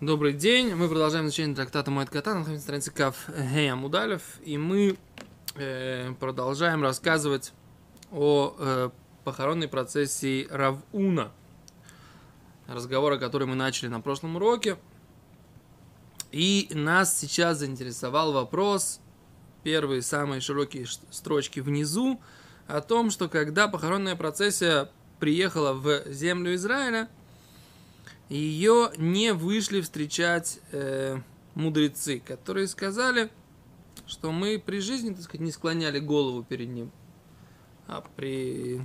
Добрый день. Мы продолжаем изучение трактата Моэт Катан. На странице Кав Гея Мудалев. И мы э, продолжаем рассказывать о э, похоронной процессии Равуна. Разговор, о котором мы начали на прошлом уроке. И нас сейчас заинтересовал вопрос, первые самые широкие строчки внизу, о том, что когда похоронная процессия приехала в землю Израиля – ее не вышли встречать э, мудрецы, которые сказали, что мы при жизни, так сказать, не склоняли голову перед ним, а при...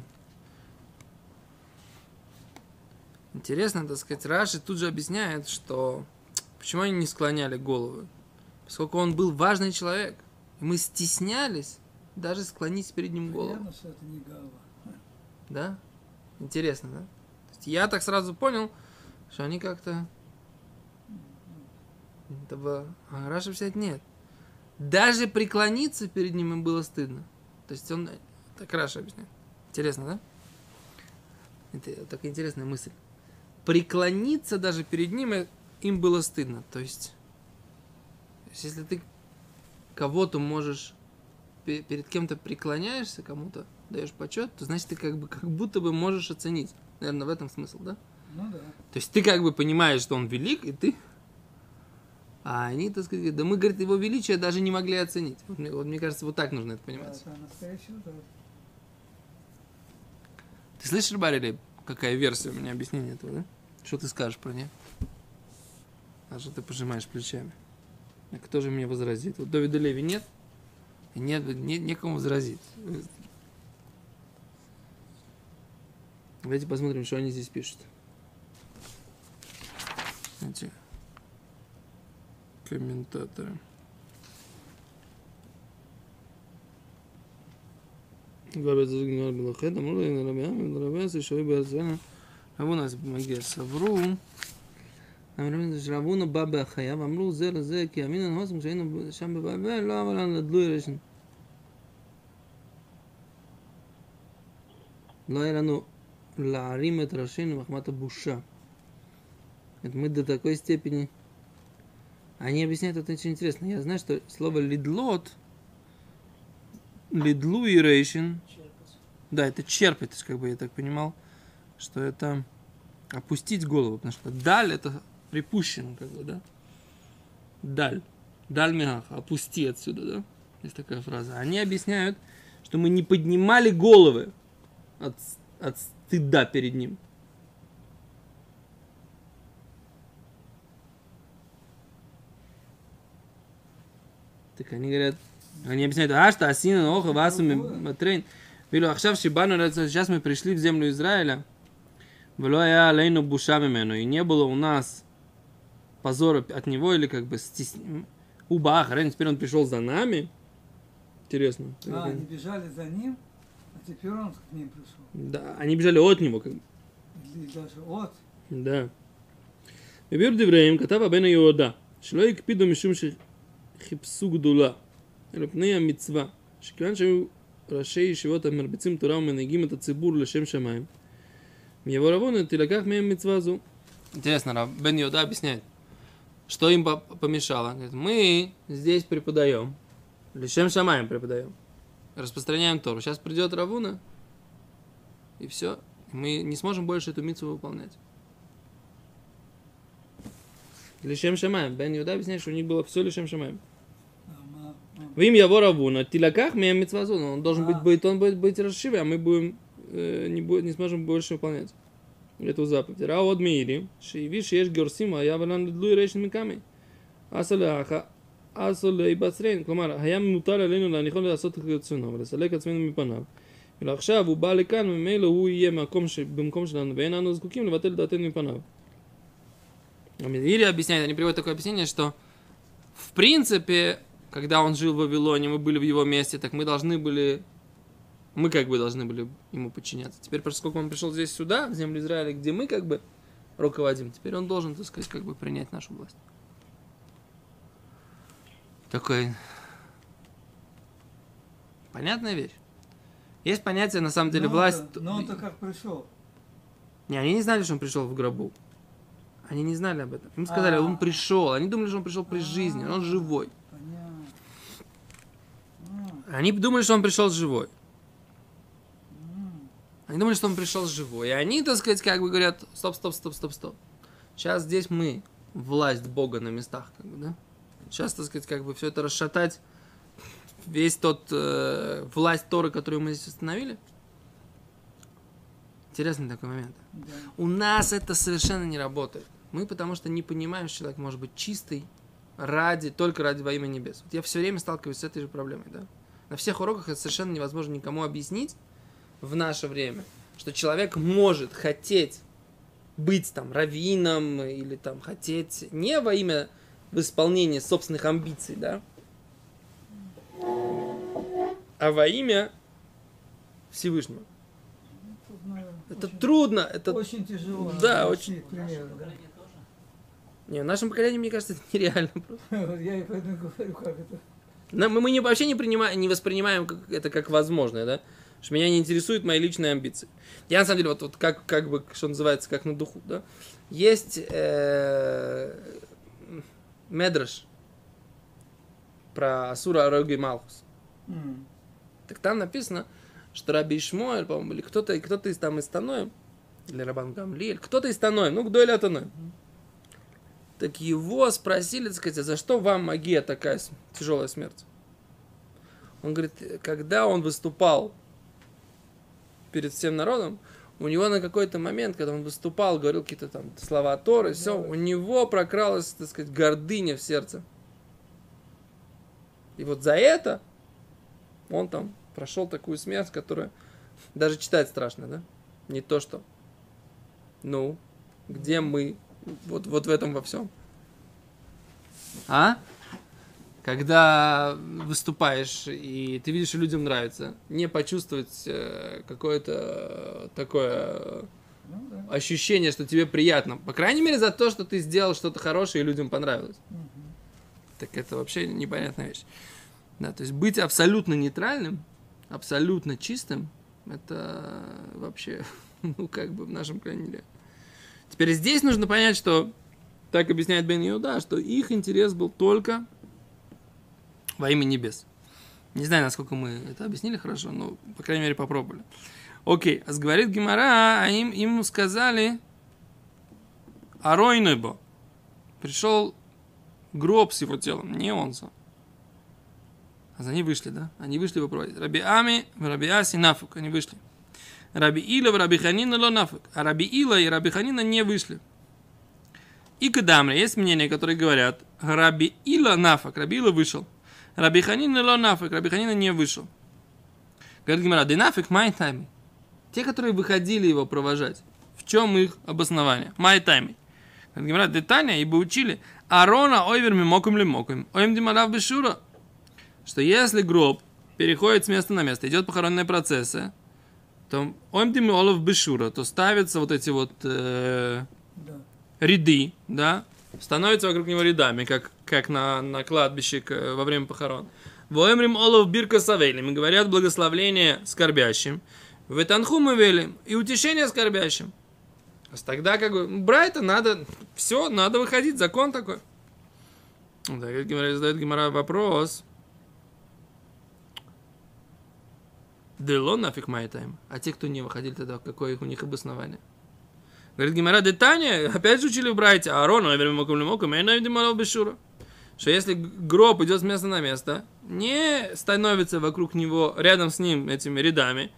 Интересно, так сказать, Раши тут же объясняет, что почему они не склоняли голову. Поскольку он был важный человек, и мы стеснялись даже склонить перед ним голову. Понятно, что это не голова. Да? Интересно, да? Я так сразу понял, что они как-то... Этого... А Раша писать нет. Даже преклониться перед ним им было стыдно. То есть он... Так Раши объясняет. Интересно, да? Это такая интересная мысль. Преклониться даже перед ним им было стыдно. То есть, если ты кого-то можешь перед кем-то преклоняешься, кому-то даешь почет, то значит ты как бы как будто бы можешь оценить. Наверное, в этом смысл, да? Ну да. То есть ты как бы понимаешь, что он велик, и ты... А они, так сказать, да мы, говорит, его величие даже не могли оценить. Вот, мне, вот мне кажется, вот так нужно это понимать. Это настоящий удар. Ты слышишь, Барри, какая версия у меня объяснения этого, да? Что ты скажешь про нее? А что ты пожимаешь плечами? А кто же мне возразит? Вот Давида Леви нет? И нет, нет некому возразить. Давайте посмотрим, что они здесь пишут שהיו בארצנו, רבונה זה מגיע, סברו, אמרו שרבונה בא בחייו, אמרו זה לזה, כי אמין הנהוסם כשהיינו שם בבבל, לא אבל לנו לדלוי רשן. לא היה לנו להרים את ראשינו מחמת הבושה. Это мы до такой степени... Они объясняют это очень интересно. Я знаю, что слово лидлот, лидлу и рейшин, да, это черпать, как бы я так понимал, что это опустить голову, потому что даль это припущено, как бы, да? Даль. Даль мягах, опусти отсюда, да? Есть такая фраза. Они объясняют, что мы не поднимали головы от, от стыда перед ним. Так они говорят, они объясняют, а что асина оха васуми матрейн. Вилу ахшав шибану, сейчас мы пришли в землю Израиля. Влоя алейну бушамимену. И не было у нас позора от него или как бы стес... Убах, раньше теперь он пришел за нами. Интересно. А, они бежали за ним, а теперь он к ним пришел. Да, они бежали от него. Как... И даже от? Да. Бибир Девреем, Катава Бена Иода. Шлоик пиду мишум שחיפשו גדולה אלא פני המצווה שכיוון שהיו ראשי ישיבות המרביצים תורה ומנהיגים את הציבור לשם שמיים его равона тилаках мем митцвазу. Интересно, Бен Йода объясняет, что им помешало. Говорит, мы здесь преподаем, лишем шамаем преподаем, распространяем Тору. Сейчас придет Равуна, и все. Мы не сможем больше эту митцву выполнять. Лишем шамаем. Бен Йода объясняет, что у них было все лишем шамаем. В им его Равуна, тилаках мем митцвазу. Он должен быть, будет, он будет быть расшивый, а мы будем э, не, будет, не сможем больше выполнять эту заповедь. Рао от мири, шиви шеш герсима, я валан луи рейшин миками. Асаляха, асалей בצרין, כלומר, היה מוטל עלינו להניחו לעשות כרצונו ולסלק עצמנו מפניו. ועכשיו הוא בא לכאן, ממילא הוא יהיה מקום ש... במקום שלנו, ואין אנו זקוקים לבטל דעתנו מפניו. Или объясняет, они приводят такое объяснение, что в принципе, когда он жил в Вавилоне, мы были в его месте, так мы должны были мы как бы должны были ему подчиняться. Теперь, поскольку он пришел здесь сюда, в землю Израиля, где мы как бы руководим, теперь он должен, так сказать, как бы принять нашу власть. Такой понятная вещь. Есть понятие, на самом деле, но власть... Он-то, но он-то как пришел? Не, они не знали, что он пришел в гробу. Они не знали об этом. Им сказали, А. он пришел. Они думали, что он пришел при жизни, он живой. Они думали, что он пришел живой. Они думали, что он пришел живой. И они, так сказать, как бы говорят, стоп, стоп, стоп, стоп, стоп. Сейчас здесь мы, власть Бога на местах, как бы, да? Сейчас, так сказать, как бы все это расшатать, весь тот э, власть Торы, которую мы здесь установили. Интересный такой момент. Да. У нас это совершенно не работает. Мы потому что не понимаем, что человек может быть чистый ради, только ради во имя небес. Вот я все время сталкиваюсь с этой же проблемой, да? На всех уроках это совершенно невозможно никому объяснить в наше время, что человек может хотеть быть там раввином или там хотеть не во имя в исполнении собственных амбиций, да, а во имя Всевышнего. Это очень, трудно, это очень тяжело. Да, очень. пример, да. Не, в нашем поколении, мне кажется, это нереально просто. Я и поэтому говорю, как это. Нам- мы, мы не, вообще не, принимаем, не воспринимаем как, это как возможное, да? Что меня не интересуют мои личные амбиции. Я, на самом деле, вот, вот как, как бы, что называется, как на духу, да? Есть э, Медраш про Асура Ароги Малхус. М. Так там написано, что Раби Ишмуэль, по-моему, или кто-то, кто-то из там из Таноем, или Рабан Гамлиэль, кто-то из Таноем, ну, Гдой или Таноем. Так его спросили, так сказать, а за что вам магия такая тяжелая смерть? Он говорит, когда он выступал перед всем народом, у него на какой-то момент, когда он выступал, говорил какие-то там слова Торы, все, у него прокралась, так сказать, гордыня в сердце. И вот за это он там прошел такую смерть, которая даже читать страшно, да? Не то что. Ну, где мы? Вот, вот в этом во всем. А? Когда выступаешь, и ты видишь, что людям нравится, не почувствовать э, какое-то такое Ну да. ощущение, что тебе приятно. По крайней мере, за то, что ты сделал что-то хорошее и людям понравилось. Мгм. Так это вообще непонятная вещь. Да, то есть быть абсолютно нейтральным, абсолютно чистым, это вообще, ну, как бы в нашем крайне Теперь здесь нужно понять, что, так объясняет Бен Иуда, что их интерес был только во имя небес. Не знаю, насколько мы это объяснили хорошо, но, по крайней мере, попробовали. Окей, а говорит Гимара, а им, ему сказали, Аройнебо. Пришел гроб с его телом, не он сам. А за они вышли, да? Они вышли его проводить. Раби Ами, Раби Аси, Нафук, они вышли. Раби Ила, Раби Ханина, Ло Нафук. А Раби Ила и Раби Ханина не вышли. И Кадамри, есть мнения, которые говорят, Раби Ила Нафак, Раби Ила вышел. Раби Ханина Ло Нафак, Раби Ханина не вышел. Говорит Гимара, нафиг май тайми. Те, которые выходили его провожать, в чем их обоснование? Май тайми. Говорит Гимара, детально, ибо учили, Арона ойвер мимоком ли моком, оем димарав бешура. Что если гроб переходит с места на место, идет похоронные процессы, то оем димолов бешура, то ставятся вот эти вот э, Да. ряды, да, становятся вокруг него рядами, как, как на, на кладбище во время похорон. Воемрим олов бирка савелим, говорят благословление скорбящим. В Этанхум велим, и утешение скорбящим. Тогда как бы, Брайта надо, все, надо выходить, закон такой. Так, задает Гимара вопрос. Дело нафиг майтайм. А те, кто не выходили тогда, какое у них обоснование? Говорит Гимара Детания, опять же учили в Брайте, Аарон, бешура. Что если гроб идет с места на место, не становится вокруг него, рядом с ним этими рядами,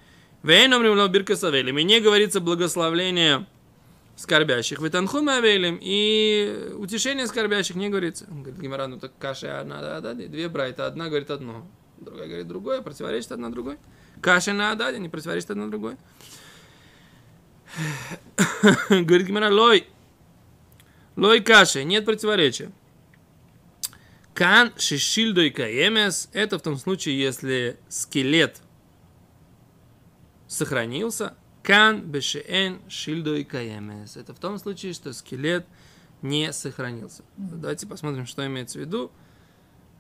Вейном ремло бирка савелем, и не говорится благословление скорбящих. Ветанхуме авелем, и утешение скорбящих не говорится. Говорит, Гимара, ну так каша одна, да, да, две брайта, одна говорит одно, другая говорит другое, противоречит одна другой. Каша на Ададе не противоречит одна другой. Говорит Гимара, лой. Лой каши, нет противоречия. Кан шишильдой каемес, это в том случае, если скелет сохранился. Кан бешеэн шильдой каемес. Это в том случае, что скелет не сохранился. Давайте посмотрим, что имеется в виду.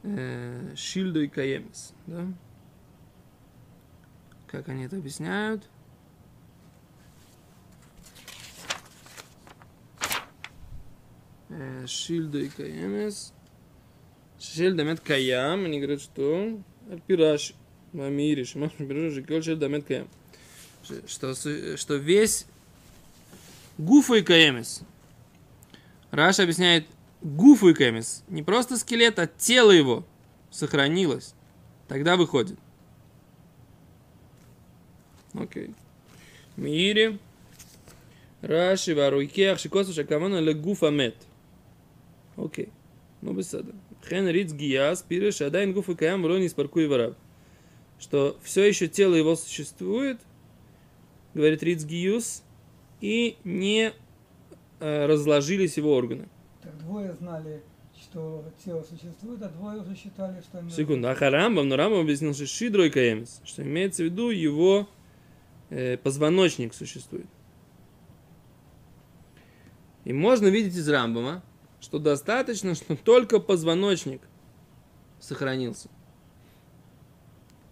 Э, Шильдой каемес. Да? Как они это объясняют? Э, Шильда и Каемес. Шильда мет Каям. Они говорят, что Пираж Мамири, Шимаш Пираж, Жикол Шильда мет Каям. Что, что весь Гуфа и Каемес. Раша объясняет гуфу и кемис, не просто скелет, а тело его сохранилось, тогда выходит. Окей. Мири. Раши варуйкех шикосу шакамана легуфа мет. Окей. Ну, бесада. Хен риц гиас пиреш адайн гуфа каям рони спаркуй вараб. Что все еще тело его существует, говорит Риц Гиюс, и не э, разложились его органы. Так двое знали, что тело существует, а двое уже считали, что... оно- Секунду, а Харамбам, но Рамбам объяснил, что Шидрой Каемис, что имеется в виду его э, позвоночник существует. И можно видеть из Рамбама, что достаточно, что только позвоночник сохранился.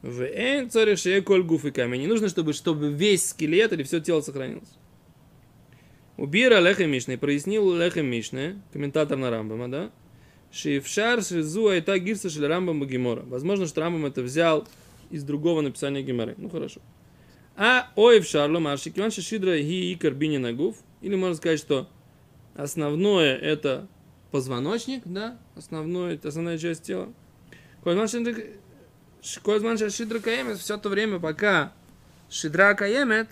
В шея коль камень. Не нужно, чтобы, чтобы весь скелет или все тело сохранилось. Убира Лехем Мишны, прояснил Лехем Мишны, комментатор на Рамбама, да? Шифшар Шизу Айта Гирса Шель Рамбам Гемора. Возможно, что Рамбам это взял из другого написания Геморы. Ну хорошо. А Оев Шарло Марши Киван Шидра Ги Икар Бини Нагуф. Или можно сказать, что основное это позвоночник, да? Основное, основная часть тела. Козман Шидра Каемет все то время, пока Шидра Каемет,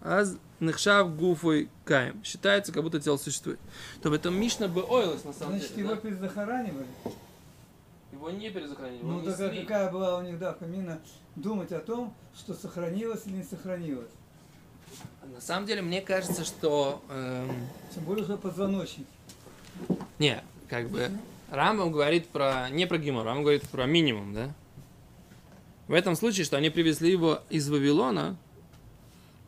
аз Нехшав Гуфой Каем. Считается, как будто тело существует. То в этом Мишна бы оилась на самом Значит, деле. его да? перезахоранивали. Его не перезахоронили, Ну, такая какая была у них, да, помина думать о том, что сохранилось или не сохранилось. На самом деле, мне кажется, что... эм, Тем более, что позвоночник. не, как бы... Рамбам говорит про... Не про Гимор, Рамбам говорит про минимум, да? В этом случае, что они привезли его из Вавилона,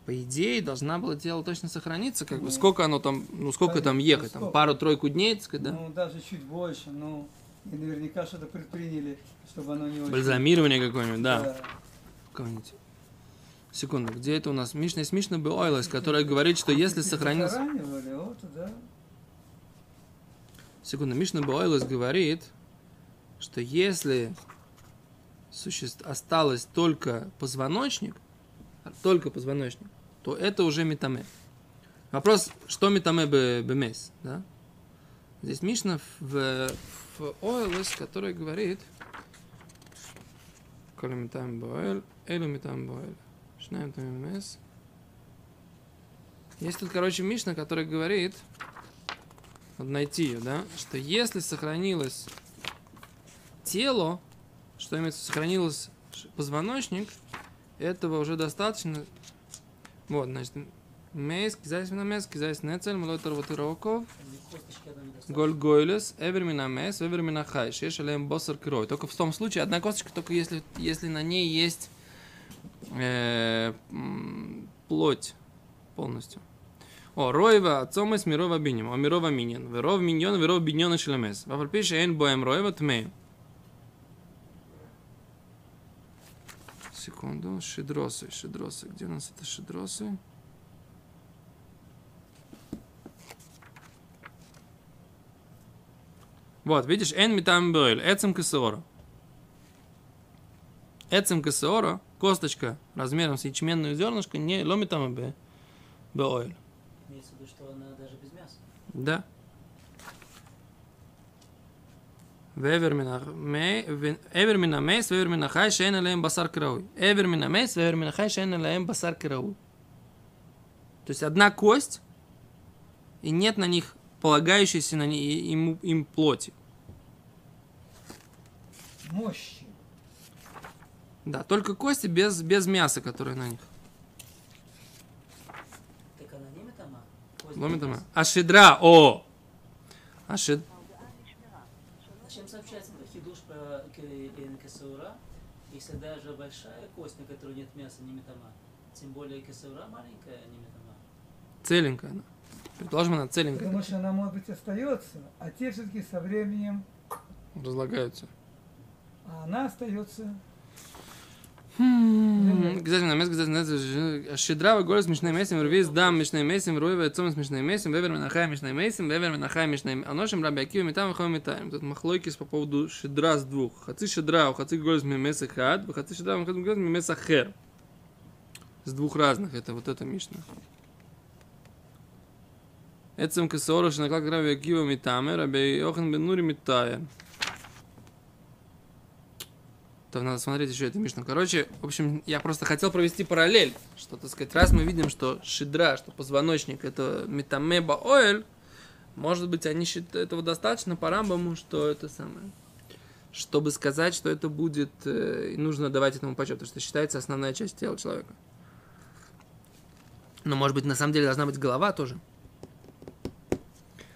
по идее, должна была тело точно сохраниться, как бы, Ну, сколько оно там, ну, сколько там ехать, там, пару-тройку дней, так сказать, да? Ну, даже чуть больше, ну, и наверняка что-то предприняли, чтобы оно не очень... Бальзамирование какое-нибудь, да. Да. Какое-нибудь. Секунду, где это у нас? Мишна есть Мишна Беойлес, которая говорит, что если вот, да. Секунду, Мишна Баойлес говорит, что если суще- осталось только позвоночник, только позвоночник, то это уже метаме. Вопрос, что метаме бе- бемес, да? Здесь Мишна в, в Ойлес, который говорит, коли метам боэль, элю метам боэль, шнаем там бемес. Есть тут, короче, Мишна, который говорит, надо найти ее, да, что если сохранилось тело, что имеется, сохранилось позвоночник, этого уже достаточно. Вот, значит, מת, כזית מן המת, כזית נצל, מלוא תרווד רקב. גולגולת, אבר מן המת, אבר מן החי, שיש עליהם בשר כראוי. Только в том случае, одна косточка, только если, если на ней есть э, плоть полностью. О, רובע עצמות מרוב הבנין, או מרוב המנין, ורוב מנין, ורוב בנין של מת. ואף על פי שאין בהם רובע טמאים. Секунду, шидросы, шидросы, где у нас это шидросы? Вот, видишь, эн митам бройль, эцем кесеора. Эцем кесеора, косточка размером с ячменное зернышко, не бе, беойль. Имеется в виду, что она даже без мяса. Да. Эвермина мейс, эвермина хай, шейна лэм басар карауй. Эвермина мейс, эвермина хай, шейна лэм басар карауй. То есть одна кость, и нет на них полагающейся на ней, им, им плоти. Мощи. Да, только кости без, без мяса, которое на них. Ломитама. Ашидра, о! Ашид... кесаура, если даже большая кость, на которой нет мяса, не метама? Тем более кесаура маленькая, а не метама. целенькая она. Предположим, она целенькая. Потому что она, может быть, остается, а те все-таки со временем, Разлагаются. а она остается. Gesagt, на место, gesagt, щедрава голос мишней месим, рвиз дам мишней месим, руева цом с мишней месим, вевер менахай мишней месим, вевер менахай мишней месим. Аношим раби Акива метам вихом метаем. Тут махлойкис по поводу щедра с двух. Хаци щедра, у хаци голос мимес хад, хаци щедра, у хаци голос мимес хер. С двух разных, это вот это мишна. Эцем кесоро, что наклак раби Акива метаме, раби Йохан бен Нури метаем. То надо смотреть еще эту Мишну. Короче, в общем, я просто хотел провести параллель, что, так сказать, раз мы видим, что шидра, что позвоночник, это метамеба оэль, может быть, они считают этого достаточно по рамбаму, что это самое. Чтобы сказать, что это будет, э, нужно давать этому почет, потому что считается основная часть тела человека. Но, может быть, на самом деле должна быть голова тоже.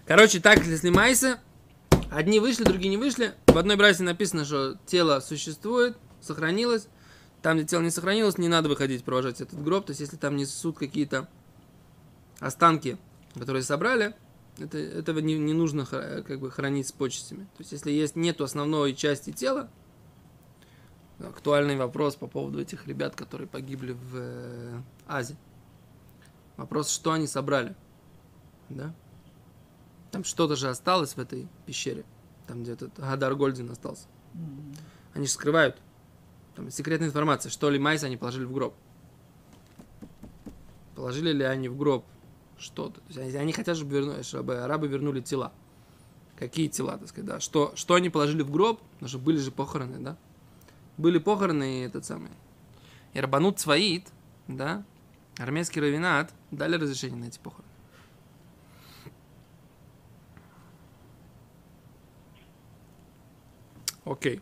Короче, так, если майса, Одни вышли, другие не вышли. В одной брасе написано, что тело существует, сохранилось. Там, где тело не сохранилось, не надо выходить провожать этот гроб. То есть, если там несут какие-то останки, которые собрали, это, этого не, не нужно как бы хранить с почестями. То есть, если есть нету основной части тела, актуальный вопрос по поводу этих ребят, которые погибли в э, Азии. Вопрос, что они собрали. Да? Там что-то же осталось в этой пещере. Там где этот Гадар Гольдин остался. Mm-hmm. Они же скрывают. Там секретная информация, что ли Майса они положили в гроб. Положили ли они в гроб что-то. То есть они, они хотят, чтобы, верну, чтобы арабы вернули тела. Какие тела, так сказать, да. Что, что они положили в гроб, потому что были же похороны, да. Были похороны и этот самый. И Рабанут Цваид, да, армейский равинат, дали разрешение на эти похороны. Окей.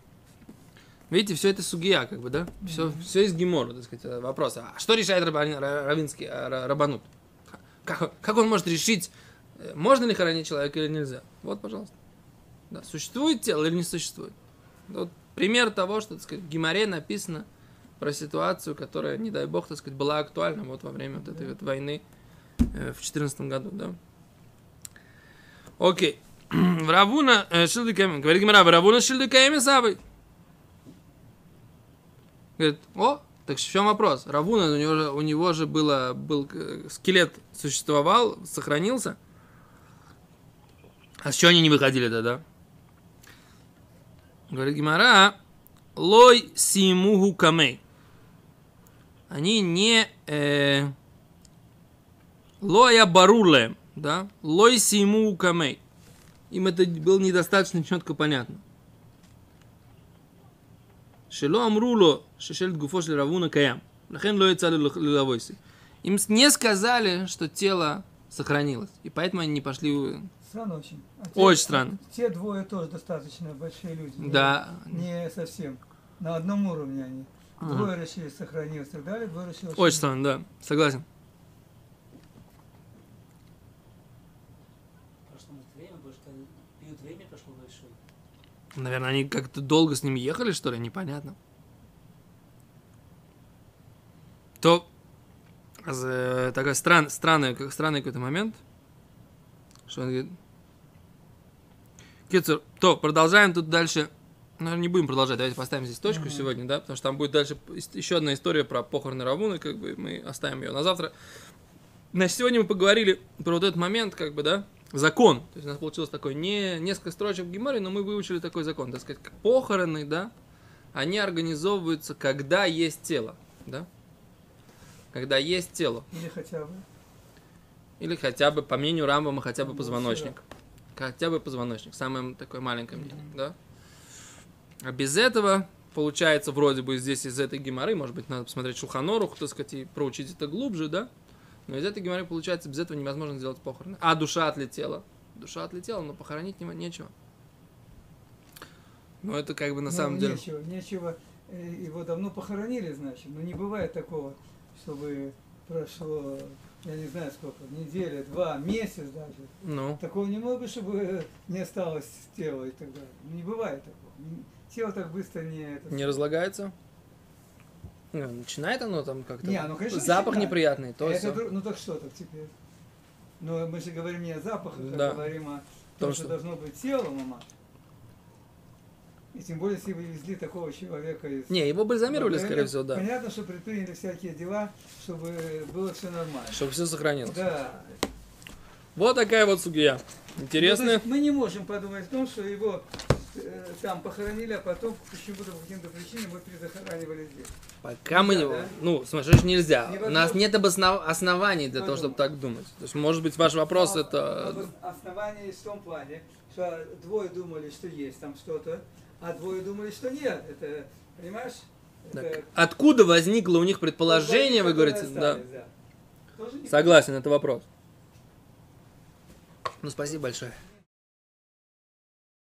Видите, все это сугия, как бы, да? Все, mm-hmm. все из Гемора, так сказать, вопрос. А что решает рабани, равинский рабанут? Как, как он может решить, э, можно ли хоронить человека или нельзя? Вот, пожалуйста. Да, существует тело или не существует? Вот пример того, что, так сказать, в Геморе написано про ситуацию, которая, не дай бог, так сказать, была актуальна вот во время вот этой вот войны э, в 14 году, да? Окей. Равуна э, Шилдиками, говорит Гимара, Равуна Шилдиками Савой. Говорит, о, так в чем вопрос? Равуна, у него же, у него же было, был э, скелет существовал, сохранился. А с чего они не выходили тогда? Говорит Гимара, лой симуху камей. Они не э, лоя баруле, да? Лой симуху камей им это было недостаточно четко понятно. Шело амруло, шешель гуфо шель равуна каям. Лахен ло яцали лилавойси. Им не сказали, что тело сохранилось. И поэтому они не пошли... Странно очень. А те, очень странно. Те двое тоже достаточно большие люди. Да. Не, не совсем. На одном уровне они. Ага. Двое решили сохранилось и так далее, двое решили... Очень странно, да. Согласен. Наверное, они как-то долго с ними ехали, что ли, непонятно. То э, такой стран, странный, как странный какой-то момент, что он говорит, Кицур, то продолжаем тут дальше. Наверное, не будем продолжать. Давайте поставим здесь точку mm-hmm. сегодня, да, потому что там будет дальше еще одна история про похороны Равуны, как бы мы оставим ее на завтра. Значит, сегодня мы поговорили про вот этот момент, как бы, да, закон. То есть у нас получилось такой не несколько строчек в Гимаре, но мы выучили такой закон. Так сказать, похороны, да, они организовываются, когда есть тело, да? Когда есть тело. Или хотя бы. Или хотя бы, по мнению Рамбама, хотя бы ну, позвоночник. Хотя бы позвоночник, самое такое маленькое мнение, mm-hmm. да? А без этого, получается, вроде бы здесь из этой геморы, может быть, надо посмотреть Шулханорух, так сказать, и проучить это глубже, да? Но из этой геморры получается, без этого невозможно сделать похороны. А душа отлетела. Душа отлетела, но похоронить не, нечего. Но это как бы на ну, самом деле... Нечего, нечего. Э, его давно похоронили, значит. Но не бывает такого, чтобы прошло, я не знаю сколько, неделя, два, месяц даже. Ну. Такого не может быть, чтобы не осталось тела и так далее. Не бывает такого. Тело так быстро не... Не разлагается? Ну, начинает оно там как-то. Не, ну, конечно, запах начинает. неприятный, то это, друг, Ну так что так теперь? Но мы же говорим не о запахах, да. а говорим о том, что, что должно быть тело, мама. И тем более, если вы везли такого человека из... Не, его бальзамировали, скорее всего, да. Понятно, что предприняли всякие дела, чтобы было все нормально. Чтобы все сохранилось. Да. Вот такая вот судья. Ну, то Интересная. есть мы не можем подумать о том, что его э, там похоронили, а потом почему-то по каким-то причинам мы перезахоранивали здесь. Пока мы не... Нельзя, да? Ну, смотришь, нельзя. У Невозможно. нас нет обоснов- оснований для того, Возможно. чтобы так думать. То есть, может быть, ваш вопрос А- это... Основание в том плане, что двое думали, что есть там что-то, а двое думали, что нет. Это, понимаешь? Так, Это Откуда возникло у них предположение, вы говорите? Да. остались, да. Не Согласен, это вопрос. Ну, спасибо большое.